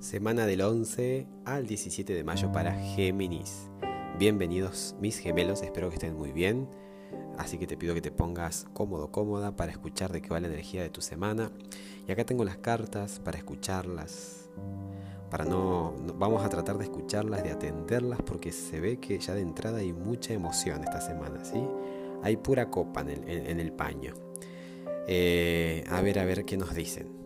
Semana del 11 al 17 de mayo para Géminis. Bienvenidos mis gemelos, espero que estén muy bien. Así que te pido que te pongas cómodo, cómoda para escuchar de qué va la energía de tu semana. Y acá tengo las cartas para escucharlas. Para no, vamos a tratar de escucharlas, de atenderlas, porque se ve que ya de entrada hay mucha emoción esta semana, ¿sí? Hay pura copa en el, paño. Eh, a ver, a ver qué nos dicen.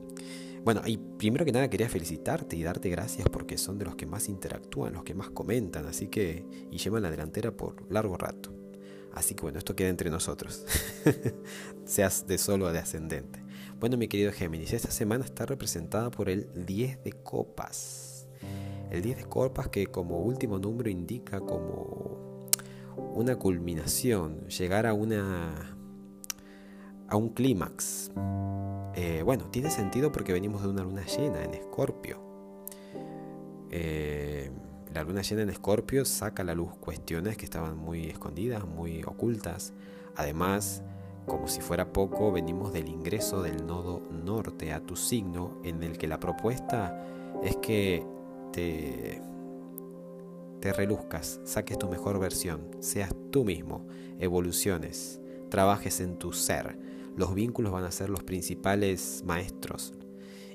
Bueno, y primero que nada quería felicitarte y darte gracias porque son de los que más interactúan, los que más comentan, así que y llevan la delantera por largo rato. Así que bueno, esto queda entre nosotros. Seas de solo o de ascendente. Bueno, mi querido Géminis, esta semana está representada por el 10 de copas. El 10 de copas que como último número indica como una culminación, llegar a una a un clímax. Eh, bueno, tiene sentido porque venimos de una luna llena en Escorpio. Eh, la luna llena en Escorpio saca a la luz cuestiones que estaban muy escondidas, muy ocultas. Además, como si fuera poco, venimos del ingreso del nodo norte a tu signo, en el que la propuesta es que te, te reluzcas, saques tu mejor versión, seas tú mismo, evoluciones, trabajes en tu ser los vínculos van a ser los principales maestros.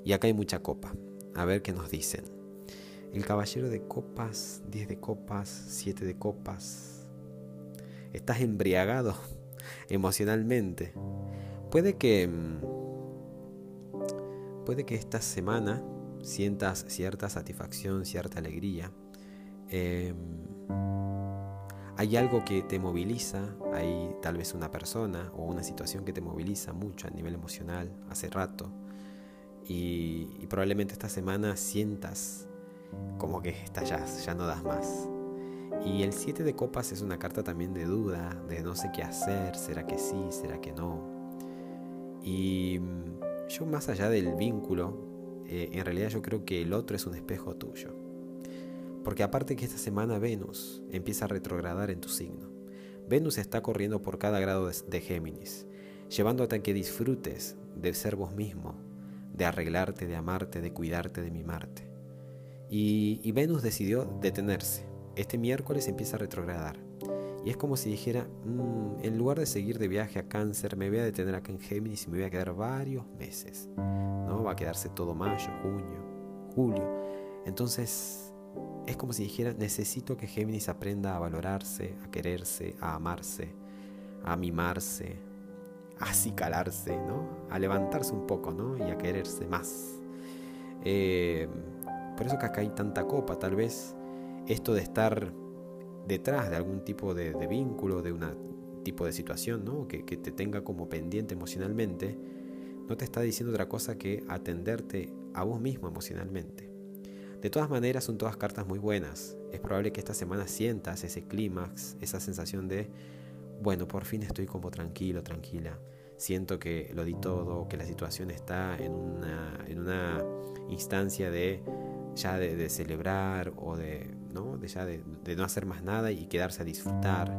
Y acá hay mucha copa. A ver qué nos dicen. El caballero de copas, 10 de copas, 7 de copas. Estás embriagado emocionalmente. Puede que mm, puede que esta semana sientas cierta satisfacción, cierta alegría. Em, hay algo que te moviliza, hay tal vez una persona o una situación que te moviliza mucho a nivel emocional hace rato y, probablemente esta semana sientas como que estallas, ya no das más. Y el 7 de copas es una carta también de duda, de no sé qué hacer, será que sí, será que no. Y mm, yo más allá del vínculo, eh, en realidad yo creo que el otro es un espejo tuyo. Porque aparte que esta semana Venus empieza a retrogradar en tu signo. Venus está corriendo por cada grado de Géminis, llevándote a que disfrutes de ser vos mismo, de arreglarte, de amarte, de cuidarte, de mimarte. Y, Venus decidió detenerse. Este miércoles empieza a retrogradar. Y es como si dijera, mm, en lugar de seguir de viaje a cáncer, me voy a detener acá en Géminis y me voy a quedar varios meses. ¿no? Va a quedarse todo mayo, junio, julio. Entonces es como si dijera, necesito que Géminis aprenda a valorarse, a quererse, a amarse, a mimarse, a acicalarse, ¿no? A levantarse un poco, ¿no? Y a quererse más. Eh, por eso que acá hay tanta copa, tal vez esto de estar detrás de algún tipo de, vínculo, de un tipo de situación, ¿no? Que, que te tenga como pendiente emocionalmente, no te está diciendo otra cosa que atenderte a vos mismo emocionalmente. De todas maneras, son todas cartas muy buenas. Es probable que esta semana sientas ese clímax, esa sensación de, bueno, por fin estoy como tranquilo, tranquila. Siento que lo di todo, que la situación está en una, en una instancia de ya de, celebrar o de, ¿no? De, no hacer más nada y quedarse a disfrutar.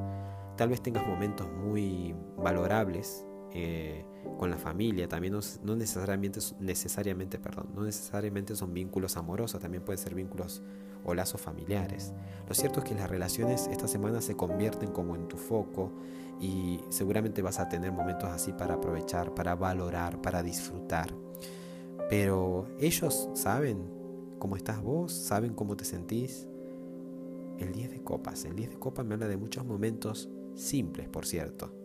Tal vez tengas momentos muy valorables eh, con la familia, también no, necesariamente, necesariamente, perdón, no necesariamente son vínculos amorosos, también pueden ser vínculos o lazos familiares. Lo cierto es que las relaciones esta semana se convierten como en tu foco y seguramente vas a tener momentos así para aprovechar, para valorar, para disfrutar. Pero ellos saben cómo estás vos, saben cómo te sentís. El 10 de copas, el 10 de copas me habla de muchos momentos simples, por cierto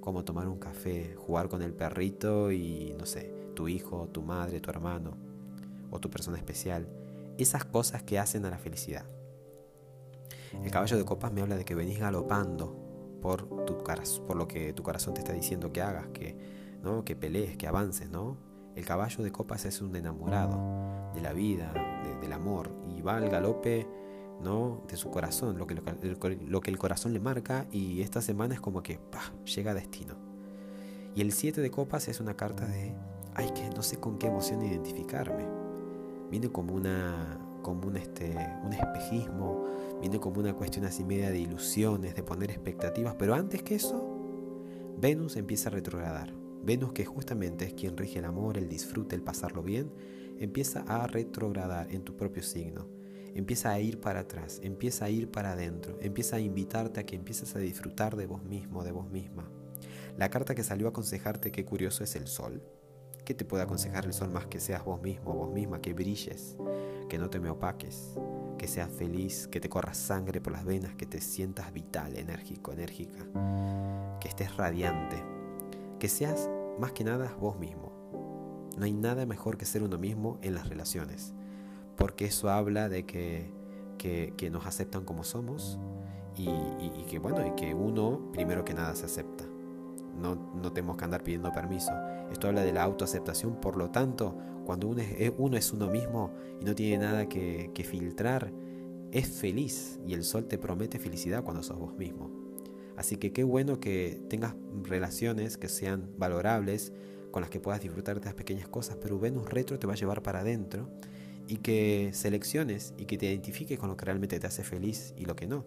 como tomar un café, jugar con el perrito y, no sé, tu hijo, tu madre, tu hermano o tu persona especial. Esas cosas que hacen a la felicidad. El caballo de copas me habla de que venís galopando por, tu por lo que tu corazón te está diciendo que hagas, que, ¿no? que pelees, que avances, ¿no? El caballo de copas es un enamorado de la vida, del amor, y va al galope ¿no? de su corazón, lo que, lo, que el corazón le marca y esta semana es como que llega a destino. Y el 7 de copas es una carta de, ay, que no sé con qué emoción identificarme. Viene como una como un, este, un espejismo, viene como una cuestión así media de ilusiones, de poner expectativas, pero antes que eso, Venus empieza a retrogradar. Venus, que justamente es quien rige el amor, el disfrute, el pasarlo bien, empieza a retrogradar en tu propio signo. Empieza a ir para atrás, empieza a ir para adentro, empieza a invitarte a que empieces a disfrutar de vos mismo, de vos misma. La carta que salió a aconsejarte qué curioso es el sol. ¿Qué te puede aconsejar el sol más que seas vos mismo, vos misma, que brilles, que no te me opaques, que seas feliz, que te corra sangre por las venas, que te sientas vital, enérgico, enérgica, que estés radiante, que seas más que nada vos mismo. No hay nada mejor que ser uno mismo en las relaciones, porque eso habla de que, que, nos aceptan como somos y, que bueno, y que uno primero que nada se acepta no, no tenemos que andar pidiendo permiso. Esto habla de la autoaceptación, por lo tanto, cuando uno es, uno mismo y no tiene nada que, filtrar, es feliz y el sol te promete felicidad cuando sos vos mismo. Así que qué bueno que tengas relaciones que sean valorables, con las que puedas disfrutar de estas pequeñas cosas, pero Venus retro te va a llevar para adentro y que selecciones y que te identifiques con lo que realmente te hace feliz y lo que no.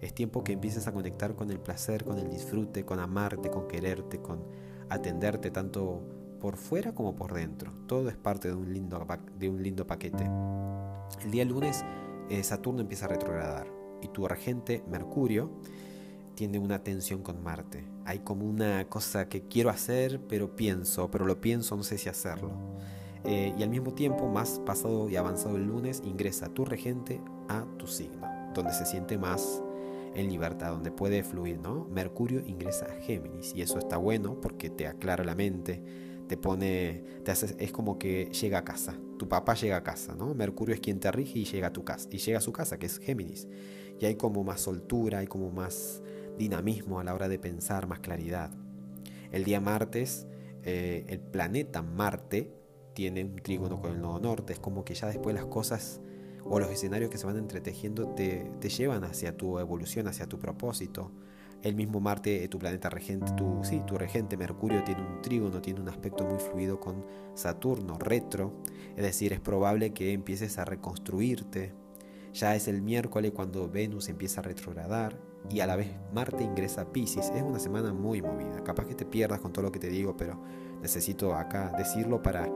Es tiempo que empieces a conectar con el placer, con el disfrute, con amarte, con quererte, con atenderte tanto por fuera como por dentro. Todo es parte de un lindo, de un lindo paquete. El día lunes eh, Saturno empieza a retrogradar y tu regente Mercurio tiene una tensión con Marte. Hay como una cosa que quiero hacer, pero pienso, pero lo pienso, no sé si hacerlo. Eh, y al mismo tiempo, más pasado y avanzado el lunes, ingresa tu regente a tu signo, donde se siente más en libertad, donde puede fluir, ¿no? Mercurio ingresa a Géminis y eso está bueno porque te aclara la mente, te pone, te hace, es como que llega a casa, tu papá llega a casa, ¿no? Mercurio es quien te rige y llega a tu casa, y llega a su casa, que es Géminis. Y hay como más soltura, hay como más dinamismo a la hora de pensar, más claridad. El día martes, eh, el planeta Marte tiene un trígono con el nodo norte, es como que ya después las cosas o los escenarios que se van entretejiendo te, te llevan hacia tu evolución, hacia tu propósito. El mismo Marte, tu planeta regente, tu, sí, tu regente Mercurio tiene un trígono, tiene un aspecto muy fluido con Saturno retro, es decir, es probable que empieces a reconstruirte. Ya es el miércoles cuando Venus empieza a retrogradar y a la vez Marte ingresa a Pisces. Es una semana muy movida. Capaz que te pierdas con todo lo que te digo, pero necesito acá decirlo para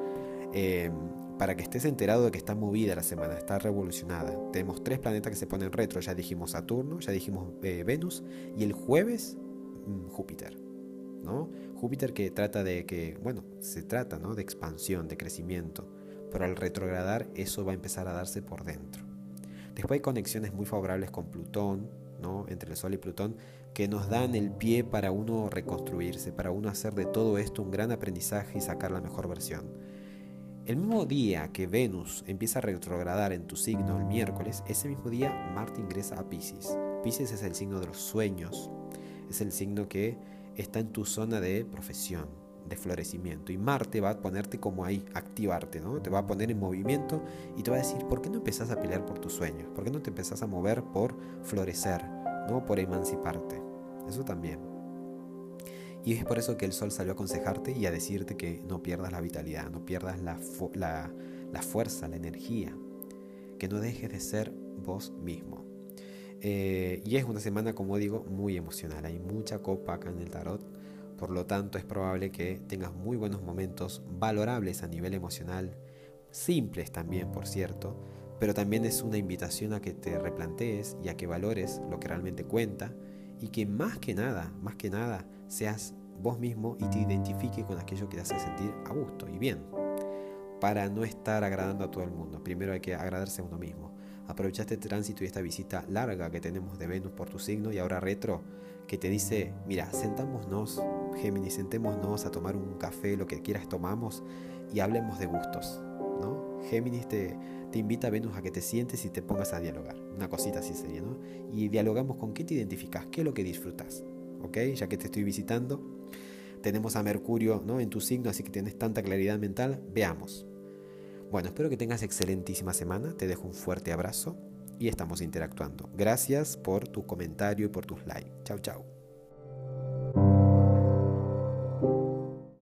eh, para que estés enterado de que está movida la semana, está revolucionada. Tenemos tres planetas que se ponen retro, ya dijimos Saturno, ya dijimos eh, Venus y el jueves mm, Júpiter. ¿no? Júpiter que trata de que, bueno, se trata ¿no? de expansión, de crecimiento, pero al retrogradar eso va a empezar a darse por dentro. Después hay conexiones muy favorables con Plutón, ¿no? entre el Sol y Plutón, que nos dan el pie para uno reconstruirse, para uno hacer de todo esto un gran aprendizaje y sacar la mejor versión. El mismo día que Venus empieza a retrogradar en tu signo el miércoles, ese mismo día Marte ingresa a Pisces. Pisces es el signo de los sueños, es el signo que está en tu zona de profesión, de florecimiento. Y Marte va a ponerte como ahí, activarte, ¿no? Te va a poner en movimiento y te va a decir, ¿por qué no empezás a pelear por tus sueños? ¿Por qué no te empezás a mover por florecer, ¿no? Por emanciparte. Eso también. Y es por eso que el sol salió a aconsejarte y a decirte que no pierdas la vitalidad, no pierdas la, fuerza, la energía, que no dejes de ser vos mismo. Eh, y es una semana, como digo, muy emocional. Hay mucha copa acá en el tarot. Por lo tanto, es probable que tengas muy buenos momentos valorables a nivel emocional, simples también, por cierto, pero también es una invitación a que te replantees y a que valores lo que realmente cuenta y que más que nada, más que nada, seas vos mismo y te identifique con aquello que te hace sentir a gusto y bien, para no estar agradando a todo el mundo. Primero hay que agradarse a uno mismo. Aprovecha este tránsito y esta visita larga que tenemos de Venus por tu signo y ahora retro que te dice, mira, sentámonos, Géminis, sentémonos a tomar un café, lo que quieras tomamos y hablemos de gustos. ¿no? Géminis te, te invita a Venus a que te sientes y te pongas a dialogar. Una cosita así sería, ¿no? Y dialogamos con qué te identificas, qué es lo que disfrutas. Ya que te estoy visitando. Tenemos a Mercurio ¿no? en tu signo, así que tienes tanta claridad mental. Veamos. Bueno, espero que tengas excelentísima semana. Te dejo un fuerte abrazo y estamos interactuando. Gracias por tu comentario y por tus likes. Chao, chao.